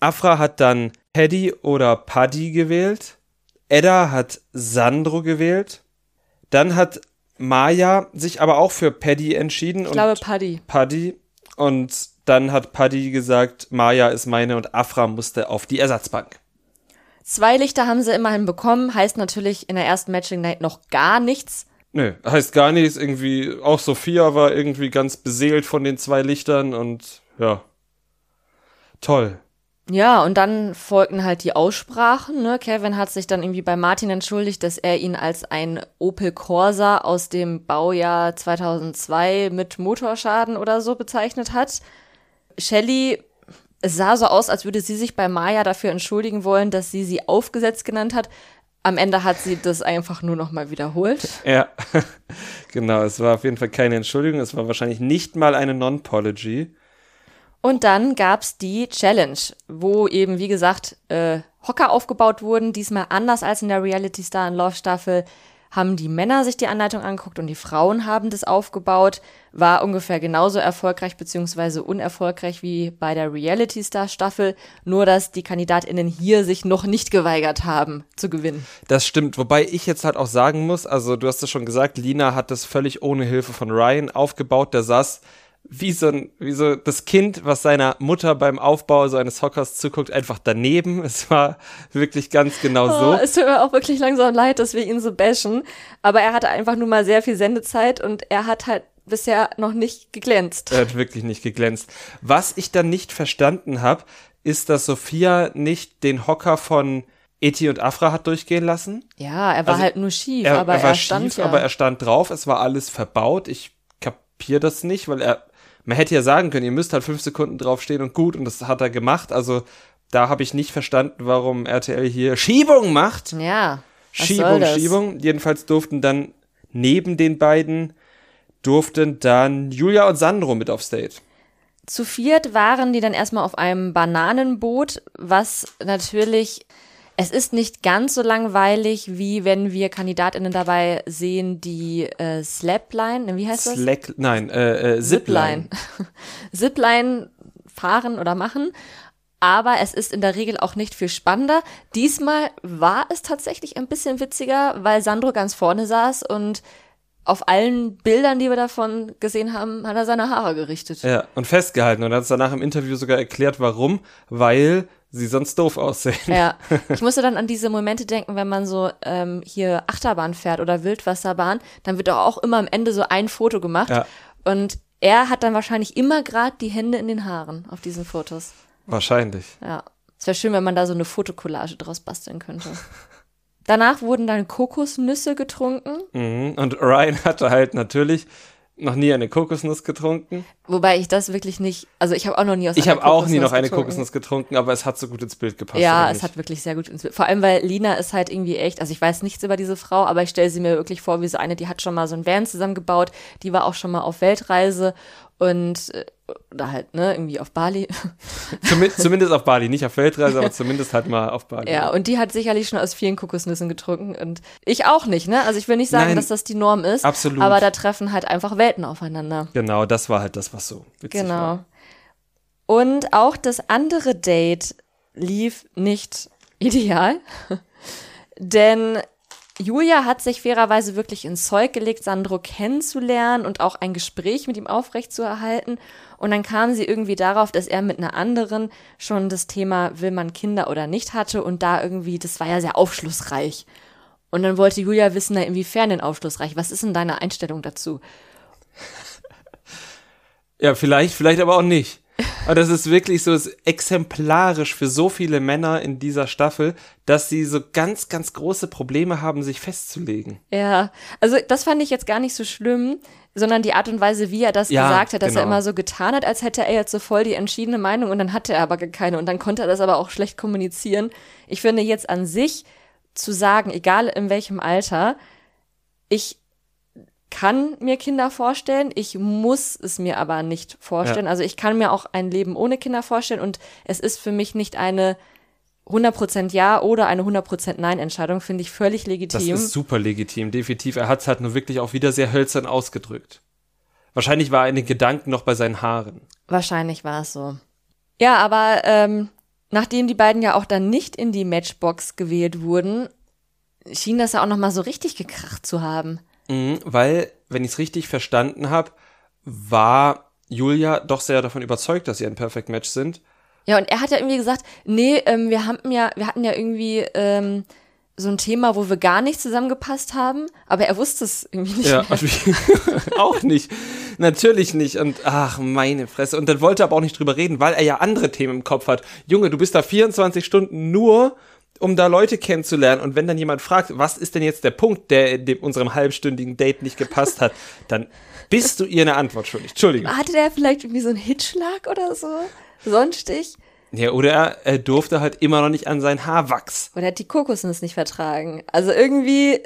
Afra hat dann Paddy oder Paddy gewählt. Edda hat Sandro gewählt. Dann hat Maya sich aber auch für Paddy entschieden. Ich glaube, Paddy. Paddy. Und dann hat Paddy gesagt, Maya ist meine und Afra musste auf die Ersatzbank. Zwei Lichter haben sie immerhin bekommen. Heißt natürlich in der ersten Matching Night noch gar nichts. Nö, heißt gar nichts. Irgendwie, auch Sophia war irgendwie ganz beseelt von den zwei Lichtern und ja. Toll. Ja, und dann folgten halt die Aussprachen. Ne? Kevin hat sich dann irgendwie bei Martin entschuldigt, dass er ihn als ein Opel Corsa aus dem Baujahr 2002 mit Motorschaden oder so bezeichnet hat. Shelley, es sah so aus, als würde sie sich bei Maya dafür entschuldigen wollen, dass sie sie aufgesetzt genannt hat. Am Ende hat sie das einfach nur noch mal wiederholt. Ja, genau. Es war auf jeden Fall keine Entschuldigung. Es war wahrscheinlich nicht mal eine Non-Pology. Und dann gab's die Challenge, wo eben, wie gesagt, äh, Hocker aufgebaut wurden. Diesmal anders als in der Reality Star in Love Staffel haben die Männer sich die Anleitung angeguckt und die Frauen haben das aufgebaut. War ungefähr genauso erfolgreich beziehungsweise unerfolgreich wie bei der Reality Star Staffel. Nur, dass die KandidatInnen hier sich noch nicht geweigert haben zu gewinnen. Das stimmt. Wobei ich jetzt halt auch sagen muss, also du hast es schon gesagt, Lina hat das völlig ohne Hilfe von Ryan aufgebaut. Der saß wie so, ein, wie so das Kind, was seiner Mutter beim Aufbau so eines Hockers zuguckt, einfach daneben. Es war wirklich ganz genau Oh, so. es tut mir auch wirklich langsam leid, dass wir ihn so bashen. Aber er hatte einfach nur mal sehr viel Sendezeit und er hat halt bisher noch nicht geglänzt. Er hat wirklich nicht geglänzt. Was ich dann nicht verstanden habe, ist, dass Sophia nicht den Hocker von Eti und Afra hat durchgehen lassen. Ja, er war Also, halt nur schief, Er, aber er war er stand schief, ja. aber er stand drauf. Es war alles verbaut. Ich kapiere das nicht, weil er, man hätte ja sagen können, ihr müsst halt fünf Sekunden draufstehen und gut. Und das hat er gemacht. Also da habe ich nicht verstanden, warum RTL hier Schiebung macht. ja, Schiebung? Schiebung. Jedenfalls durften dann neben den beiden durften dann Julia und Sandro mit aufs Date. Zu viert waren die dann erstmal auf einem Bananenboot, was natürlich, es ist nicht ganz so langweilig, wie wenn wir KandidatInnen dabei sehen, die äh, Slapline, wie heißt das? Slack, nein, äh, äh, Zipline. Zipline fahren oder machen. Aber es ist in der Regel auch nicht viel spannender. Diesmal war es tatsächlich ein bisschen witziger, weil Sandro ganz vorne saß und auf allen Bildern, die wir davon gesehen haben, hat er seine Haare gerichtet. Ja, und festgehalten und hat es danach im Interview sogar erklärt, warum, weil sie sonst doof aussehen. Ja, ich musste dann an diese Momente denken, wenn man so ähm, hier Achterbahn fährt oder Wildwasserbahn, dann wird auch immer am Ende so ein Foto gemacht. Ja. Und er hat dann wahrscheinlich immer gerade die Hände in den Haaren auf diesen Fotos. Wahrscheinlich. Ja. Es wäre schön, wenn man da so eine Fotokollage draus basteln könnte. Danach wurden dann Kokosnüsse getrunken. Mhm. Und Ryan hatte halt natürlich noch nie eine Kokosnuss getrunken. Wobei ich das wirklich nicht, also ich habe auch noch nie aus Ich habe auch nie noch eine getrunken. Kokosnuss getrunken, aber es hat so gut ins Bild gepasst. Ja, es hat wirklich sehr gut ins Bild. Vor allem, weil Lina ist halt irgendwie echt, also ich weiß nichts über diese Frau, aber ich stelle sie mir wirklich vor, wie so eine, die hat schon mal so ein Van zusammengebaut, die war auch schon mal auf Weltreise und äh, oder halt, ne, irgendwie auf Bali. Zumi- zumindest auf Bali, nicht auf Weltreise, aber zumindest halt mal auf Bali. Ja, und die hat sicherlich schon aus vielen Kokosnüssen getrunken und ich auch nicht, ne? Also ich will nicht sagen, Nein, dass das die Norm ist, absolut. aber da treffen halt einfach Welten aufeinander. Genau, das war halt das, was so witzig Genau. war. Und auch das andere Date lief nicht ideal, denn Julia hat sich fairerweise wirklich ins Zeug gelegt, Sandro kennenzulernen und auch ein Gespräch mit ihm aufrechtzuerhalten. Und dann kam sie irgendwie darauf, dass er mit einer anderen schon das Thema, will man Kinder oder nicht hatte und da irgendwie, das war ja sehr aufschlussreich. Und dann wollte Julia wissen, na, inwiefern denn aufschlussreich? Was ist denn deine Einstellung dazu? Ja, vielleicht, vielleicht aber auch nicht. Aber das ist wirklich so ist exemplarisch für so viele Männer in dieser Staffel, dass sie so ganz, ganz große Probleme haben, sich festzulegen. Ja, also das fand ich jetzt gar nicht so schlimm, sondern die Art und Weise, wie er das Ja, gesagt hat, dass er genau. immer so getan hat, als hätte er jetzt so voll die entschiedene Meinung und dann hatte er aber gar keine und dann konnte er das aber auch schlecht kommunizieren. Ich finde jetzt an sich zu sagen, egal in welchem Alter, ich kann mir Kinder vorstellen, ich muss es mir aber nicht vorstellen. Also ich kann mir auch ein Leben ohne Kinder vorstellen und es ist für mich nicht eine 100% Ja oder eine 100% Nein-Entscheidung, finde ich völlig Das legitim. ist super legitim, definitiv. Er hat es halt nur wirklich auch wieder sehr hölzern ausgedrückt. Wahrscheinlich war er in den Gedanken noch bei seinen Haaren. Wahrscheinlich war es so. Ja, aber ähm, nachdem die beiden ja auch dann nicht in die Matchbox gewählt wurden, schien das ja auch noch mal so richtig gekracht zu haben. Mhm, weil, wenn ich es richtig verstanden habe, war Julia doch sehr davon überzeugt, dass sie ein Perfect Match sind. Ja, und er hat ja irgendwie gesagt, nee, ähm, wir hatten ja, wir hatten ja irgendwie ähm, so ein Thema, wo wir gar nicht zusammengepasst haben, aber er wusste es irgendwie nicht. Ja, auch nicht. Natürlich nicht. Und ach, meine Fresse. Und dann wollte er aber auch nicht drüber reden, weil er ja andere Themen im Kopf hat. Junge, du bist da 24 Stunden nur, um da Leute kennenzulernen. Und wenn dann jemand fragt, was ist denn jetzt der Punkt, der in dem, unserem halbstündigen Date nicht gepasst hat, dann bist du ihr eine Antwort schuldig. Entschuldigung. Hatte der vielleicht irgendwie so einen Hitschlag oder so? Sonstig? Ja, oder er, er durfte halt immer noch nicht an sein Haarwachs. Oder hat die Kokosnuss nicht vertragen? Also irgendwie,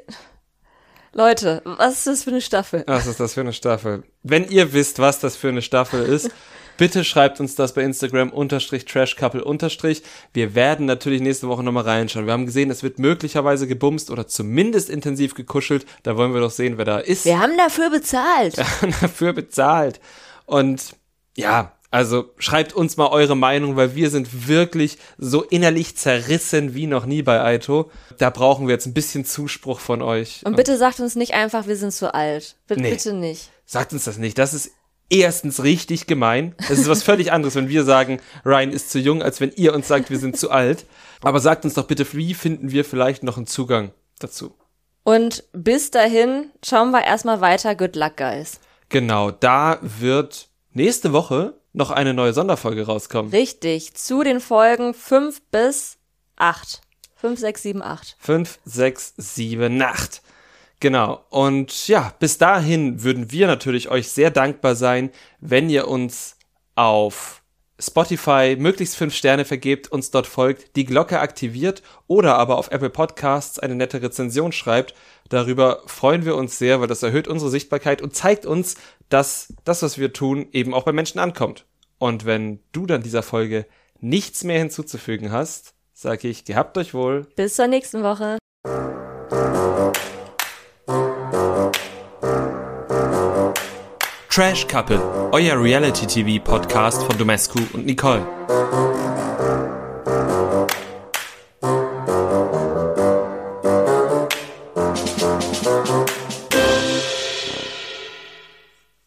Leute, was ist das für eine Staffel? Was ist das für eine Staffel? Wenn ihr wisst, was das für eine Staffel ist, bitte schreibt uns das bei Instagram unterstrich trashcouple unterstrich. Wir werden natürlich nächste Woche nochmal reinschauen. Wir haben gesehen, es wird möglicherweise gebumst oder zumindest intensiv gekuschelt. Da wollen wir doch sehen, wer da ist. Wir haben dafür bezahlt. dafür bezahlt. Und ja, also schreibt uns mal eure Meinung, weil wir sind wirklich so innerlich zerrissen wie noch nie bei Aito. Da brauchen wir jetzt ein bisschen Zuspruch von euch. Und bitte sagt uns nicht einfach, wir sind zu alt. Bitte, Nee. bitte nicht. Sagt uns das nicht. Das ist erstens richtig gemein. Es ist was völlig anderes, wenn wir sagen, Ryan ist zu jung, als wenn ihr uns sagt, wir sind zu alt. Aber sagt uns doch bitte, wie finden wir vielleicht noch einen Zugang dazu? Und bis dahin schauen wir erstmal weiter. Good luck, guys. Genau, da wird nächste Woche noch eine neue Sonderfolge rauskommen. Richtig. Zu den Folgen 5 bis 8. 5, 6, 7, 8. 5, 6, 7, 8. Genau. Und ja, bis dahin würden wir natürlich euch sehr dankbar sein, wenn ihr uns auf Spotify möglichst fünf Sterne vergebt, uns dort folgt, die Glocke aktiviert oder aber auf Apple Podcasts eine nette Rezension schreibt. Darüber freuen wir uns sehr, weil das erhöht unsere Sichtbarkeit und zeigt uns, dass das, was wir tun, eben auch bei Menschen ankommt. Und wenn du dann dieser Folge nichts mehr hinzuzufügen hast, sage ich, gehabt euch wohl. Bis zur nächsten Woche. Trash Couple, euer Reality-TV-Podcast von Domescu und Nicole.